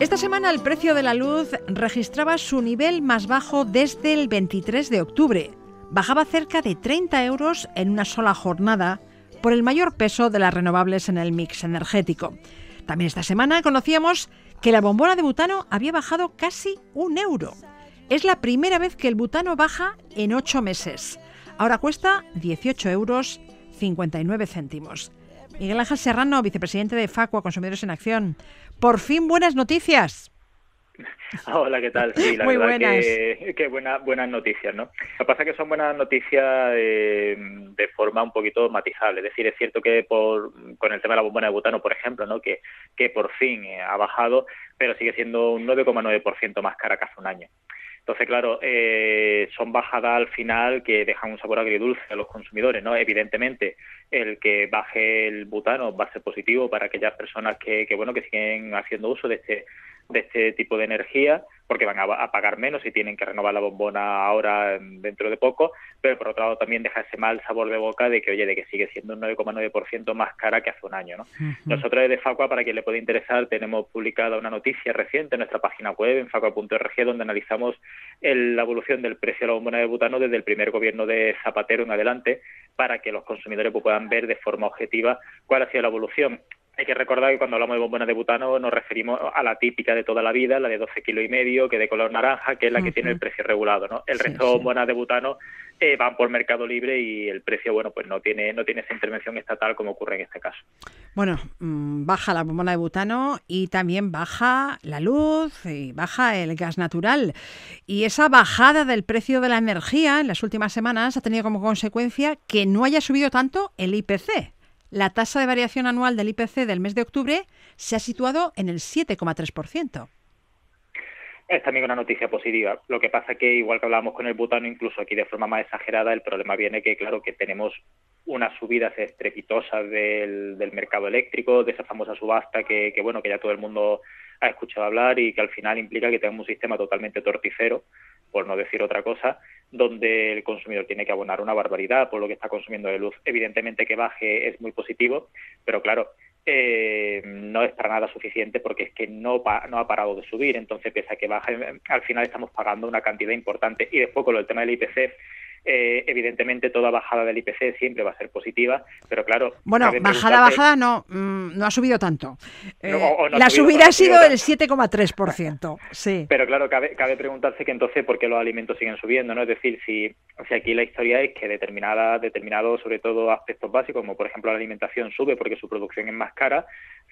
Esta semana el precio de la luz registraba su nivel más bajo desde el 23 de octubre. Bajaba cerca de 30 euros en una sola jornada por el mayor peso de las renovables en el mix energético. También esta semana conocíamos que la bombona de butano había bajado casi un euro. Es la primera vez que el butano baja en ocho meses. Ahora cuesta 18 euros 59 céntimos. Miguel Ángel Serrano, vicepresidente de Facua Consumidores en Acción. Por fin buenas noticias. Hola, ¿qué tal? Sí, la Muy verdad buenas. que, que buena- buenas noticias, ¿no? Lo que pasa es que son buenas noticias eh, de forma un poquito matizable. Es decir, es cierto que por, con el tema de la bombona de butano, por ejemplo, ¿no? Que, que por fin eh, ha bajado, pero sigue siendo un 9,9% más cara que hace un año. Entonces, claro, eh, son bajadas al final que dejan un sabor agridulce a los consumidores, ¿no? Evidentemente, el que baje el butano va a ser positivo para aquellas personas que, que bueno, que siguen haciendo uso de este de este tipo de energía porque van a, pagar menos y tienen que renovar la bombona ahora en- dentro de poco, pero por otro lado también deja ese mal sabor de boca de que, oye, de que sigue siendo un 9,9% más cara que hace un año, ¿no? Nosotros desde Facua, para quien le pueda interesar, tenemos publicada una noticia reciente en nuestra página web, en facua.org, donde analizamos el- la evolución del precio de la bombona de butano desde el primer gobierno de Zapatero en adelante, para que los consumidores pues, puedan ver de forma objetiva cuál ha sido la evolución. Hay que recordar que cuando hablamos de bombona de butano nos referimos a la típica de toda la vida, la de 12 kilos y medio, que de color naranja, que es la que tiene el precio regulado, ¿no? El Sí, resto de sí. bombonas de butano eh, van por mercado libre y el precio, bueno, pues no tiene no tiene esa intervención estatal como ocurre en este caso. Bueno, mm, baja la bombona de butano y también baja la luz y baja el gas natural. Y esa bajada del precio de la energía en las últimas semanas ha tenido como consecuencia que no haya subido tanto el IPC. La tasa de variación anual del IPC del mes de octubre se ha situado en el 7,3%. Es también una noticia positiva. Lo que pasa que, igual que hablábamos con el butano, incluso aquí de forma más exagerada, el problema viene que, claro, que tenemos unas subidas estrepitosas del, mercado eléctrico, de esa famosa subasta que, que, bueno, que ya todo el mundo ha escuchado hablar y que al final implica que tenemos un sistema totalmente torticero, por no decir otra cosa, donde el consumidor tiene que abonar una barbaridad por lo que está consumiendo de luz. Evidentemente que baje es muy positivo, pero claro, eh, no es para nada suficiente porque es que no, pa- no ha parado de subir. Entonces, pese a que baja, al final estamos pagando una cantidad importante. Y después, con del tema del IPC, eh, evidentemente toda bajada del IPC siempre va a ser positiva, pero claro. Bueno, bajada, bajada no, mm, no ha subido tanto. Eh, No, o no ha la subido subida ha sido del 7,3%. Sí. Pero claro, cabe, cabe preguntarse que entonces por qué los alimentos siguen subiendo, ¿no? Es decir, si, si aquí la historia es que determinada, determinados, sobre todo aspectos básicos, como por ejemplo la alimentación sube porque su producción es más cara,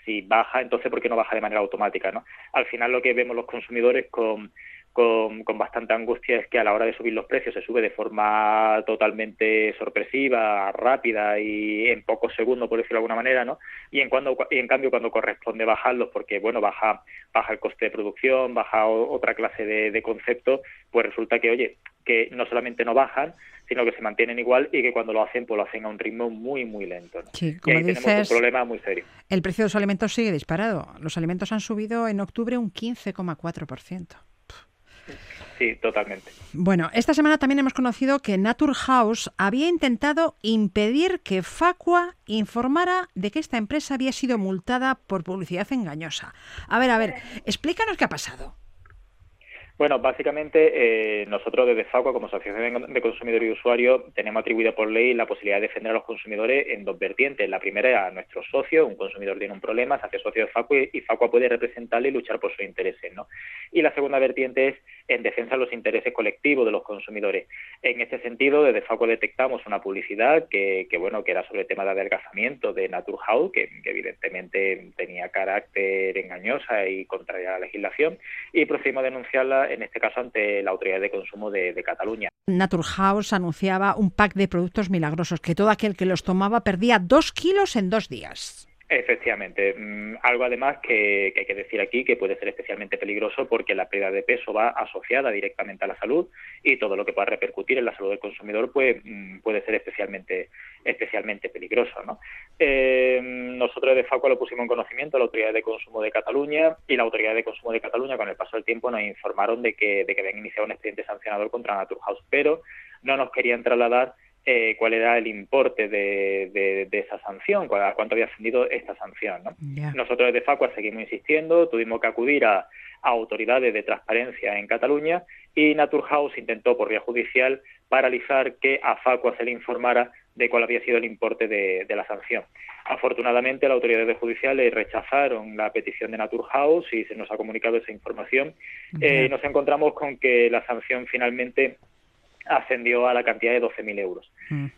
si baja, entonces ¿por qué no baja de manera automática, no? Al final lo que vemos los consumidores con, con, con bastante angustia es que a la hora de subir los precios se sube de forma totalmente sorpresiva, rápida y en pocos segundos, por decirlo de alguna manera, ¿no? Y en, cuando, y en cambio cuando corresponde bajarlos, porque bueno, baja, baja el coste de producción, baja o- otra clase de, de conceptos, pues resulta que, oye, que no solamente no bajan, sino que se mantienen igual y que cuando lo hacen, pues lo hacen a un ritmo muy, muy lento. ¿no? Sí, y como tenemos dices- un problema muy serio. El precio de los alimentos sigue disparado. Los alimentos han subido en octubre un 15,4%. Sí, totalmente. Bueno, esta semana también hemos conocido que Naturhaus había intentado impedir que Facua informara de que esta empresa había sido multada por publicidad engañosa. A ver, a ver, explícanos qué ha pasado. Bueno, básicamente eh, nosotros desde FACO, como Asociación de Consumidor y Usuario, tenemos atribuida por ley la posibilidad de defender a los consumidores en dos vertientes. La primera es a nuestros socios, un consumidor tiene un problema, se hace socio de FACO y, FACO puede representarle y luchar por sus intereses. ¿no? Y la segunda vertiente es en defensa de los intereses colectivos de los consumidores. En este sentido, desde FACO detectamos una publicidad que, bueno, que era sobre el tema de adelgazamiento de Naturhaus, que, que evidentemente tenía carácter engañosa y contraria a la legislación, y procedimos a denunciarla en este caso ante la Autoridad de Consumo de, Cataluña. Naturhaus anunciaba un pack de productos milagrosos, que todo aquel que los tomaba perdía dos kilos en dos días. Efectivamente. Mm, algo además que, hay que decir aquí que puede ser especialmente peligroso porque la pérdida de peso va asociada directamente a la salud y todo lo que pueda repercutir en la salud del consumidor pues, mm, puede ser especialmente especialmente peligroso. ¿no? Eh, nosotros de FACO lo pusimos en conocimiento a la Autoridad de Consumo de Cataluña y la Autoridad de Consumo de Cataluña con el paso del tiempo nos informaron de que, de que habían iniciado un expediente sancionador contra Naturhaus, pero no nos querían trasladar eh, cuál era el importe de, esa sanción, cuánto había ascendido esta sanción. Nosotros desde Facua seguimos insistiendo, tuvimos que acudir a, autoridades de transparencia en Cataluña y Naturhaus intentó por vía judicial paralizar que a Facua se le informara de cuál había sido el importe de, la sanción. Afortunadamente, las autoridades judiciales rechazaron la petición de Naturhaus y se nos ha comunicado esa información. Eh, nos encontramos con que la sanción finalmente ascendió a la cantidad de 12.000 euros.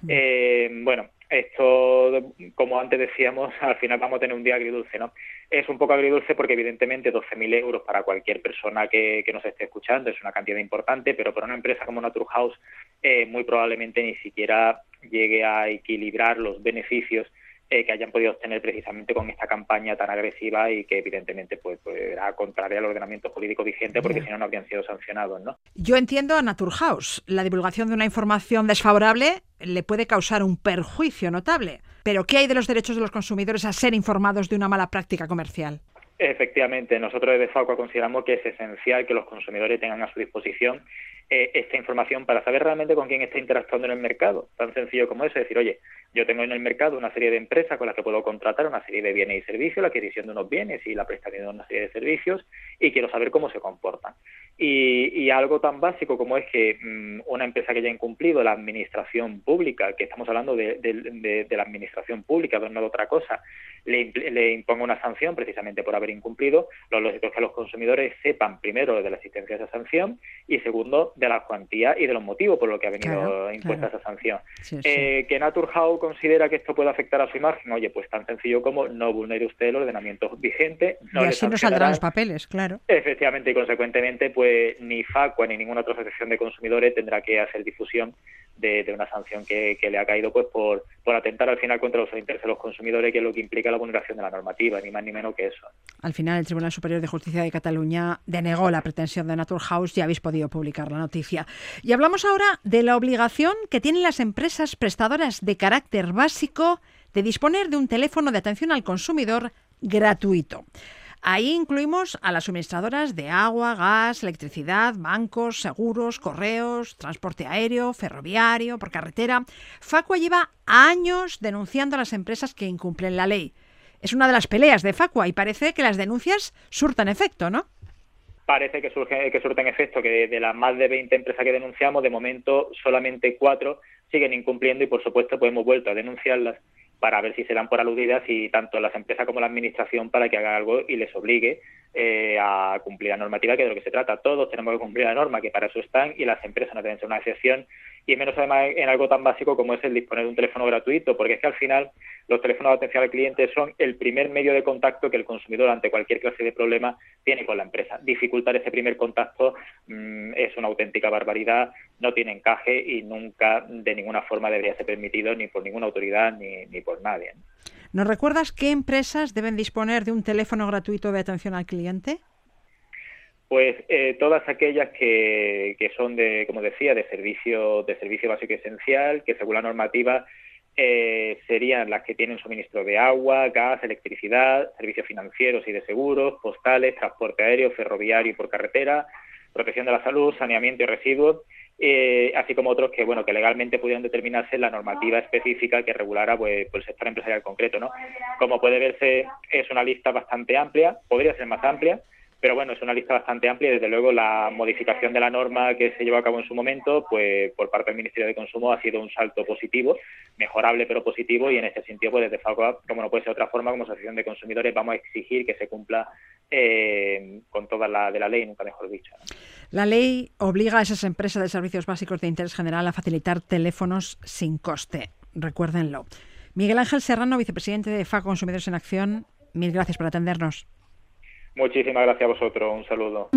Eh, bueno, esto, como antes decíamos, al final vamos a tener un día agridulce, ¿no? Es un poco agridulce porque evidentemente 12.000 euros para cualquier persona que, que, nos esté escuchando es una cantidad importante, pero para una empresa como Naturhaus eh, muy probablemente ni siquiera llegue a equilibrar los beneficios eh, que hayan podido obtener precisamente con esta campaña tan agresiva y que evidentemente pues, pues era contraria al ordenamiento jurídico vigente porque si no no habrían sido sancionados, ¿no? Yo entiendo a Naturhaus, la divulgación de una información desfavorable le puede causar un perjuicio notable, pero ¿qué hay de los derechos de los consumidores a ser informados de una mala práctica comercial? Efectivamente, nosotros desde FACO consideramos que es esencial que los consumidores tengan a su disposición eh, esta información para saber realmente con quién está interactuando en el mercado. Tan sencillo como eso, decir, oye, yo tengo en el mercado una serie de empresas con las que puedo contratar una serie de bienes y servicios, la adquisición de unos bienes y la prestación de una serie de servicios, y quiero saber cómo se comportan. Y, algo tan básico como es que mm, una empresa que haya incumplido la administración pública, que estamos hablando de, la administración pública, no de otra cosa, le, le, imponga una sanción precisamente por haber incumplido, lo lógico es que los consumidores sepan primero de la existencia de esa sanción y segundo de la cuantía y de los motivos por los que ha venido impuesta esa sanción. Eh, que Naturhaus considera que esto puede afectar a su imagen, oye, pues tan sencillo como no vulnere usted el ordenamiento vigente. No y así no saldrán los papeles, claro. Efectivamente, y consecuentemente, pues ni FACUA ni ninguna otra asociación de consumidores tendrá que hacer difusión de, una sanción que, le ha caído pues por, por atentar al final contra los intereses de los consumidores, que es lo que implica la vulneración de la normativa, ni más ni menos que eso. Al final, el Tribunal Superior de Justicia de Cataluña denegó la pretensión de Naturhaus y habéis podido publicar la Y hablamos ahora de la obligación que tienen las empresas prestadoras de carácter básico de disponer de un teléfono de atención al consumidor gratuito. Ahí incluimos a las suministradoras de agua, gas, electricidad, bancos, seguros, correos, transporte aéreo, ferroviario, por carretera. Facua lleva años denunciando a las empresas que incumplen la ley. Es una de las peleas de Facua y parece que las denuncias surtan efecto, ¿no? Parece que, surge, que surten efecto, que de las más de 20 empresas que denunciamos, de momento solamente cuatro siguen incumpliendo y por supuesto pues hemos vuelto a denunciarlas para ver si se dan por aludidas y tanto las empresas como la administración para que haga algo y les obligue eh, a cumplir la normativa, que de lo que se trata. Todos tenemos que cumplir la norma, que para eso están, y las empresas no deben ser una excepción, y menos además en algo tan básico como es el disponer de un teléfono gratuito, porque es que al final los teléfonos de atención al cliente son el primer medio de contacto que el consumidor ante cualquier clase de problema tiene con la empresa. Dificultar ese primer contacto mm, es una auténtica barbaridad, no tiene encaje y nunca de ninguna forma debería ser permitido ni por ninguna autoridad ni, ni por nadie. ¿Nos recuerdas qué empresas deben disponer de un teléfono gratuito de atención al cliente? Pues eh, todas aquellas que, que, son de, como decía, de servicio, de servicio básico y esencial, que según la normativa eh, serían las que tienen suministro de agua, gas, electricidad, servicios financieros y de seguros, postales, transporte aéreo, ferroviario y por carretera, protección de la salud, saneamiento y residuos, eh, así como otros que bueno que legalmente pudieran determinarse la normativa específica que regulara pues, el sector empresarial concreto no como puede verse es una lista bastante amplia podría ser más amplia pero bueno, es una lista bastante amplia y desde luego la modificación de la norma que se llevó a cabo en su momento, pues por parte del Ministerio de Consumo ha sido un salto positivo, mejorable pero positivo y en ese sentido, pues desde FACOA, como no puede ser otra forma, como Asociación de Consumidores vamos a exigir que se cumpla eh, con toda la de la ley, nunca mejor dicho. La ley obliga a esas empresas de servicios básicos de interés general a facilitar teléfonos sin coste. Recuérdenlo. Miguel Ángel Serrano, vicepresidente de FACO Consumidores en Acción, mil gracias por atendernos. Muchísimas gracias a vosotros. Un saludo.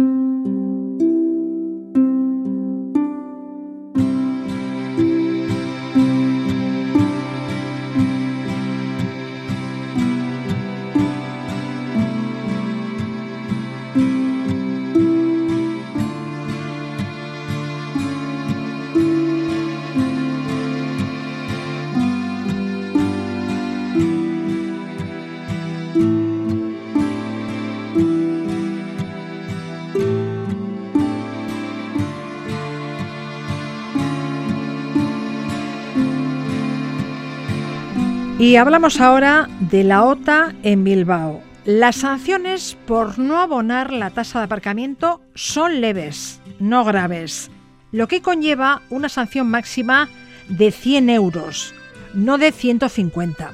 Y hablamos ahora de la OTA en Bilbao. Las sanciones por no abonar la tasa de aparcamiento son leves, no graves, lo que conlleva una sanción máxima de 100 euros, no de 150.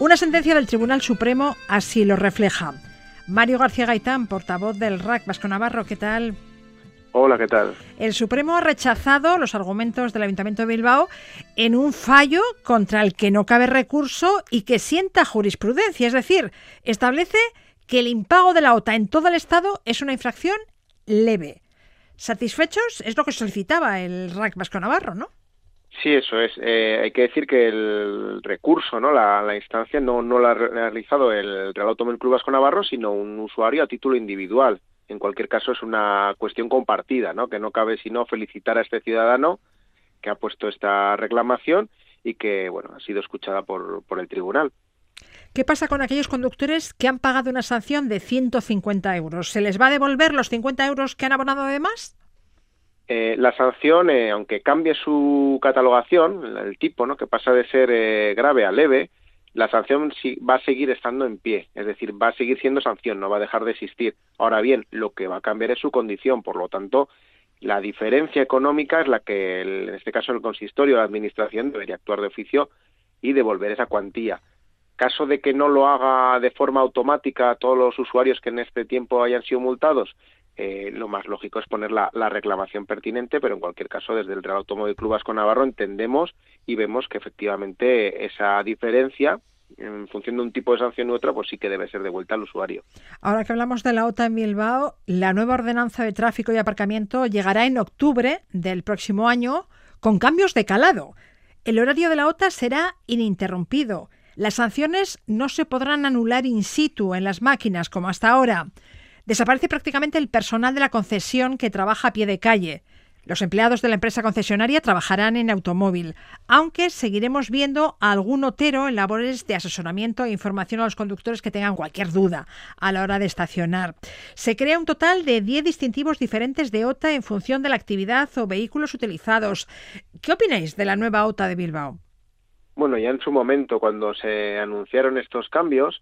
Una sentencia del Tribunal Supremo así lo refleja. Mario García Gaitán, portavoz del RAC Vasco Navarro, ¿qué tal? Hola, ¿qué tal? El Supremo ha rechazado los argumentos del Ayuntamiento de Bilbao en un fallo contra el que no cabe recurso y que sienta jurisprudencia, es decir, establece que el impago de la OTA en todo el Estado es una infracción leve. ¿Satisfechos? Es lo que solicitaba el RAC Vasco Navarro, ¿no? Sí, eso es. Eh, hay que decir que el recurso, ¿no? la, instancia no, no la ha realizado el Real Automóvil Club Vasco Navarro, sino un usuario a título individual en cualquier caso es una cuestión compartida, ¿no? Que no cabe sino felicitar a este ciudadano que ha puesto esta reclamación y que, bueno, ha sido escuchada por, por el tribunal. ¿Qué pasa con aquellos conductores que han pagado una sanción de 150 euros? ¿Se les va a devolver los 50 euros que han abonado además? Eh, la sanción, eh, aunque cambie su catalogación, el tipo, ¿no? que pasa de ser eh, grave a leve, la sanción va a seguir estando en pie, es decir, va a seguir siendo sanción, no va a dejar de existir. Ahora bien, lo que va a cambiar es su condición, por lo tanto, la diferencia económica es la que, en este caso, el consistorio, la administración debería actuar de oficio y devolver esa cuantía. Caso de que no lo haga de forma automática a todos los usuarios que en este tiempo hayan sido multados, eh, lo más lógico es poner la, la, reclamación pertinente, pero en cualquier caso, desde el Real Automóvil Club Vasco Navarro entendemos y vemos que efectivamente esa diferencia en función de un tipo de sanción u otra, pues sí que debe ser devuelta al usuario. Ahora que hablamos de la OTA en Bilbao, la nueva ordenanza de tráfico y aparcamiento llegará en octubre del próximo año con cambios de calado. El horario de la OTA será ininterrumpido. Las sanciones no se podrán anular in situ en las máquinas como hasta ahora. Desaparece prácticamente el personal de la concesión que trabaja a pie de calle. Los empleados de la empresa concesionaria trabajarán en automóvil, aunque seguiremos viendo a algún otero en labores de asesoramiento e información a los conductores que tengan cualquier duda a la hora de estacionar. Se crea un total de 10 distintivos diferentes de OTA en función de la actividad o vehículos utilizados. ¿Qué opináis de la nueva OTA de Bilbao? Bueno, ya en su momento, cuando se anunciaron estos cambios,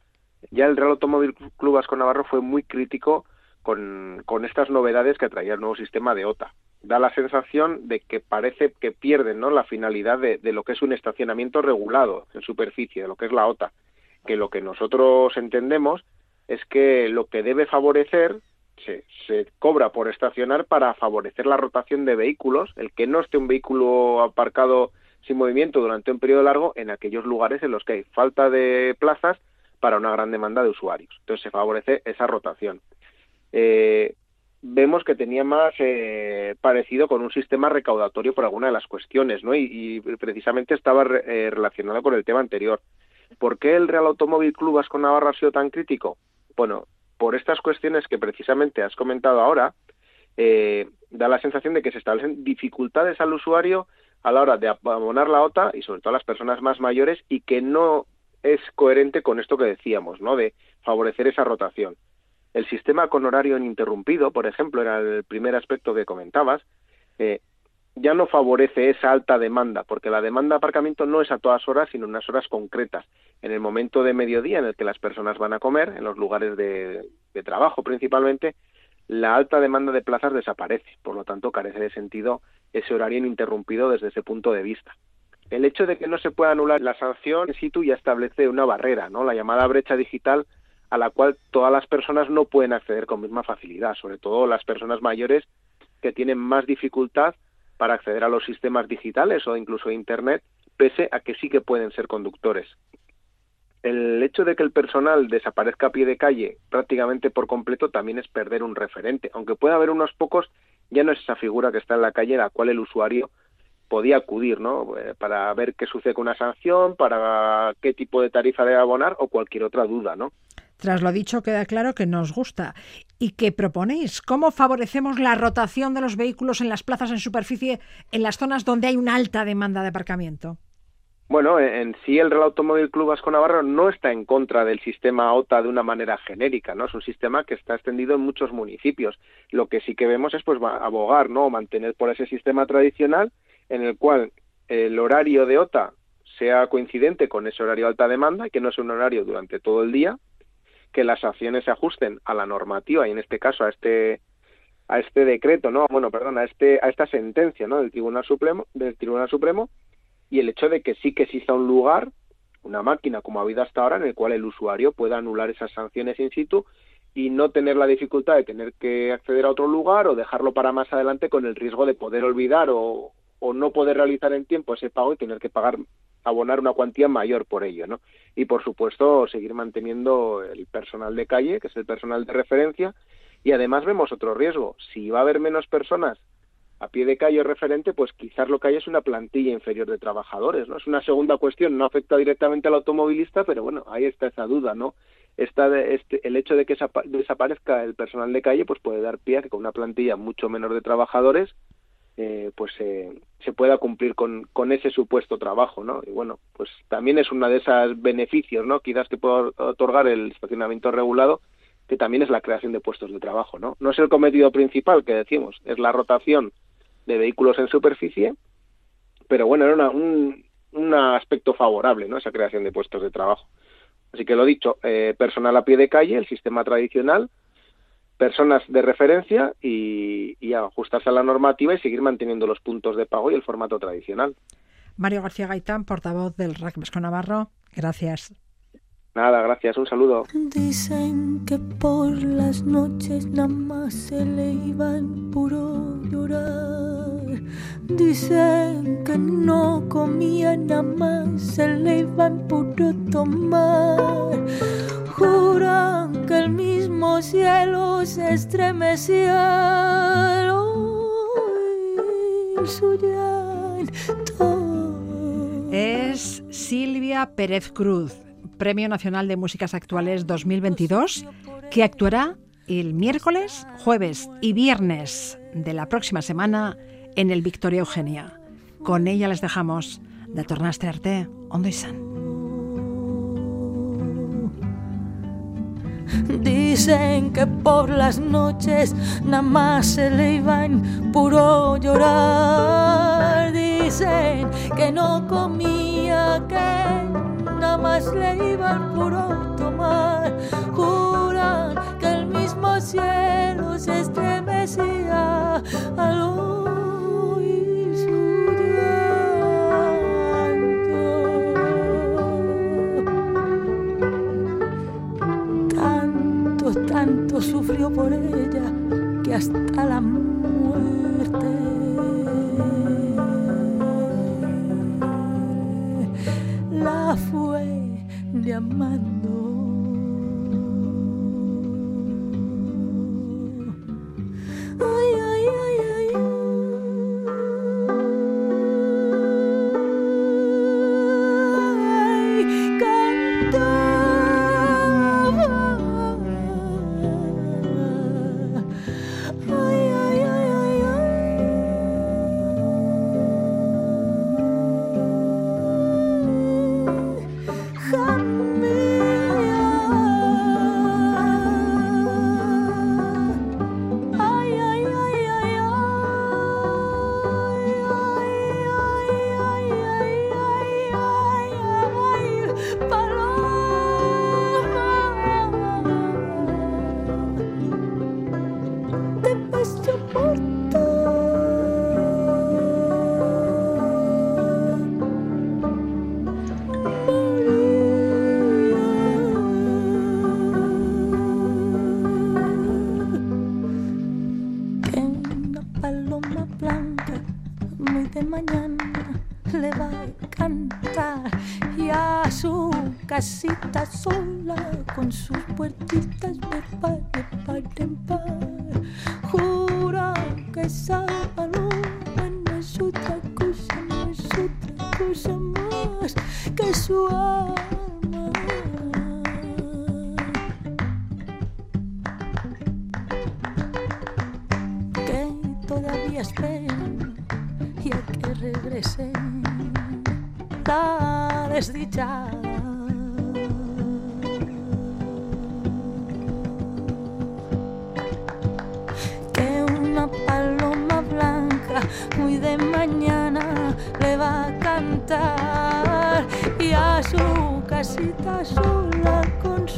ya el Real Automóvil Club Vasco Navarro fue muy crítico con, con estas novedades que traía el nuevo sistema de OTA da la sensación de que parece que pierden ¿no? la finalidad de, lo que es un estacionamiento regulado en superficie, de lo que es la OTA, que lo que nosotros entendemos es que lo que debe favorecer se, se cobra por estacionar para favorecer la rotación de vehículos, el que no esté un vehículo aparcado sin movimiento durante un periodo largo en aquellos lugares en los que hay falta de plazas para una gran demanda de usuarios. Entonces se favorece esa rotación. Eh, vemos que tenía más eh, parecido con un sistema recaudatorio por alguna de las cuestiones, ¿no? Y, precisamente estaba eh, relacionado con el tema anterior. ¿Por qué el Real Automóvil Club Vasco Navarra ha sido tan crítico? Bueno, por estas cuestiones que precisamente has comentado ahora, eh, da la sensación de que se establecen dificultades al usuario a la hora de abonar la OTA y sobre todo a las personas más mayores y que no es coherente con esto que decíamos, ¿no? De favorecer esa rotación. El sistema con horario ininterrumpido, por ejemplo, era el primer aspecto que comentabas, eh, ya no favorece esa alta demanda, porque la demanda de aparcamiento no es a todas horas, sino en unas horas concretas. En el momento de mediodía en el que las personas van a comer, en los lugares de, trabajo principalmente, la alta demanda de plazas desaparece, por lo tanto carece de sentido ese horario ininterrumpido desde ese punto de vista. El hecho de que no se pueda anular la sanción en situ ya establece una barrera, ¿no? La llamada brecha digital a la cual todas las personas no pueden acceder con misma facilidad, sobre todo las personas mayores que tienen más dificultad para acceder a los sistemas digitales o incluso Internet, pese a que sí que pueden ser conductores. El hecho de que el personal desaparezca a pie de calle prácticamente por completo también es perder un referente, aunque pueda haber unos pocos, ya no es esa figura que está en la calle la cual el usuario podía acudir, ¿no? Eh, para ver qué sucede con una sanción, para qué tipo de tarifa debe abonar o cualquier otra duda, ¿no? Tras lo dicho, queda claro que nos gusta. ¿Y qué proponéis? ¿Cómo favorecemos la rotación de los vehículos en las plazas en superficie en las zonas donde hay una alta demanda de aparcamiento? Bueno, en sí el Real Automóvil Club Vasco Navarro no está en contra del sistema OTA de una manera genérica, ¿no? Es un sistema que está extendido en muchos municipios. Lo que sí que vemos es pues abogar, ¿no? mantener por ese sistema tradicional en el cual el horario de OTA sea coincidente con ese horario de alta demanda y que no sea un horario durante todo el día, que las acciones se ajusten a la normativa y en este caso a este a este decreto, no, bueno, perdón, a este a esta sentencia, ¿no? del Tribunal Supremo del Tribunal Supremo y el hecho de que sí que exista un lugar, una máquina como ha habido hasta ahora en el cual el usuario pueda anular esas sanciones in situ y no tener la dificultad de tener que acceder a otro lugar o dejarlo para más adelante con el riesgo de poder olvidar o, o no poder realizar en tiempo ese pago y tener que pagar abonar una cuantía mayor por ello, ¿no? Y por supuesto seguir manteniendo el personal de calle, que es el personal de referencia, y además vemos otro riesgo. Si va a haber menos personas a pie de calle referente, pues quizás lo que hay es una plantilla inferior de trabajadores, ¿no? Es una segunda cuestión, no afecta directamente al automovilista, pero bueno, ahí está esa duda, ¿no? Esta de, este, el hecho de que desaparezca el personal de calle, pues puede dar pie a que con una plantilla mucho menor de trabajadores eh, pues se pueda cumplir con, con, ese supuesto trabajo, ¿no? Y bueno, pues también es una de esas beneficios, ¿no? Quizás que puede otorgar el estacionamiento regulado, que también es la creación de puestos de trabajo, ¿no? No es el cometido principal que decimos, es la rotación de vehículos en superficie, pero bueno, era un, un aspecto favorable, ¿no? Esa creación de puestos de trabajo. Así que lo dicho, eh, personal a pie de calle, el sistema tradicional, personas de referencia y, y, ajustarse a la normativa y seguir manteniendo los puntos de pago y el formato tradicional. Mario García Gaitán, portavoz del RAC Vesco Navarro, gracias. Nada, gracias, un saludo. Dicen que por las noches nada más se le iban puro llorar. Dicen que no comía nada más se le iban puro tomar. Juran que el mismo cielo se estremecía. Su es Silvia Pérez Cruz Premio Nacional de Músicas Actuales 2022, que actuará el miércoles, jueves y viernes de la próxima semana en el Victoria Eugenia. Con ella les dejamos de Tornaste Arte, Ondo y Dicen que por las noches nada más se le iban puro llorar. Dicen que no comía, que nada más le iban puro tomar. Juran que el mismo cielo se estremecía al oír sufrió por ella que hasta la muerte fue llamando. Ay, ay, ay,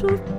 con